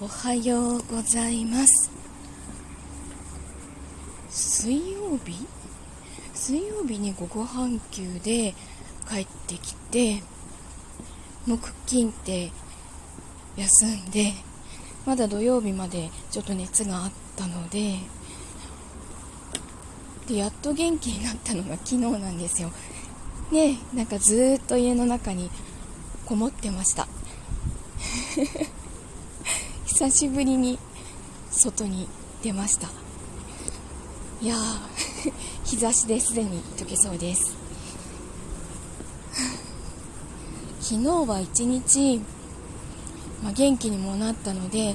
おはようございます。水曜日？水曜日に午後半休で帰ってきて木金って休んでまだ土曜日までちょっと熱があったのででやっと元気になったのが昨日なんですよ。ねなんかずっと家の中にこもってました。久しぶりに外に出ました。いやー 日差しですでに溶けそうです。昨日は一日、まあ、元気にもなったので、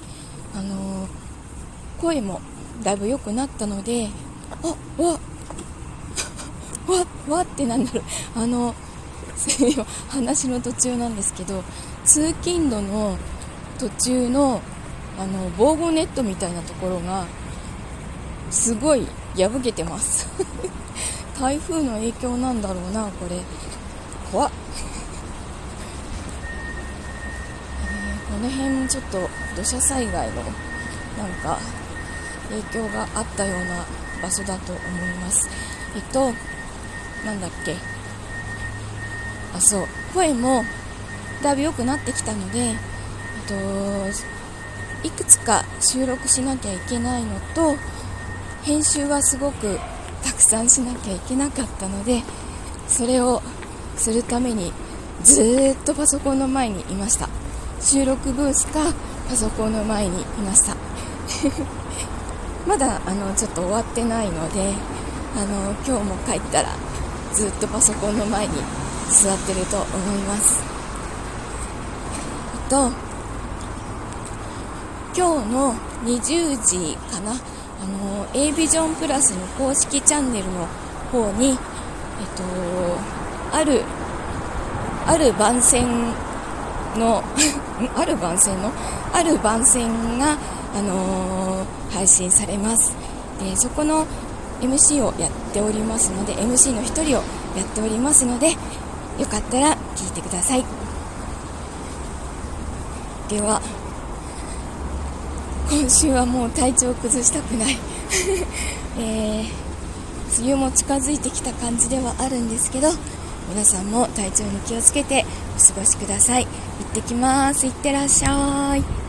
あのー、声もだいぶ良くなったのであわ わわってなんだろう。あの話の途中なんですけど通勤路の途中のあの防護ネットみたいなところがすごい破けてます。台風の影響なんだろうなこれ。怖っ、えー、この辺ちょっと土砂災害のなんか影響があったような場所だと思います。えっとなんだっけ。あそう。声もだいぶ良くなってきたのでえっといくつか収録しなきゃいけないのと編集はすごくたくさんしなきゃいけなかったのでそれをするためにずっとパソコンの前にいました。収録ブースかパソコンの前にいました。まだあのちょっと終わってないのであの今日も帰ったらずっとパソコンの前に座ってると思います。と今日の20時かな、あの A ビジョンプラスの公式チャンネルの方に、えっと、ある、ある番宣の ある番宣の？ある番宣が、あのー、配信されます。で、そこの MC をやっておりますので、MC の1人をやっておりますので、よかったら聞いてください。では、今週はもう体調を崩したくない、えー、梅雨も近づいてきた感じではあるんですけど皆さんも体調に気をつけてお過ごしください。行ってきます。いってらっしゃい。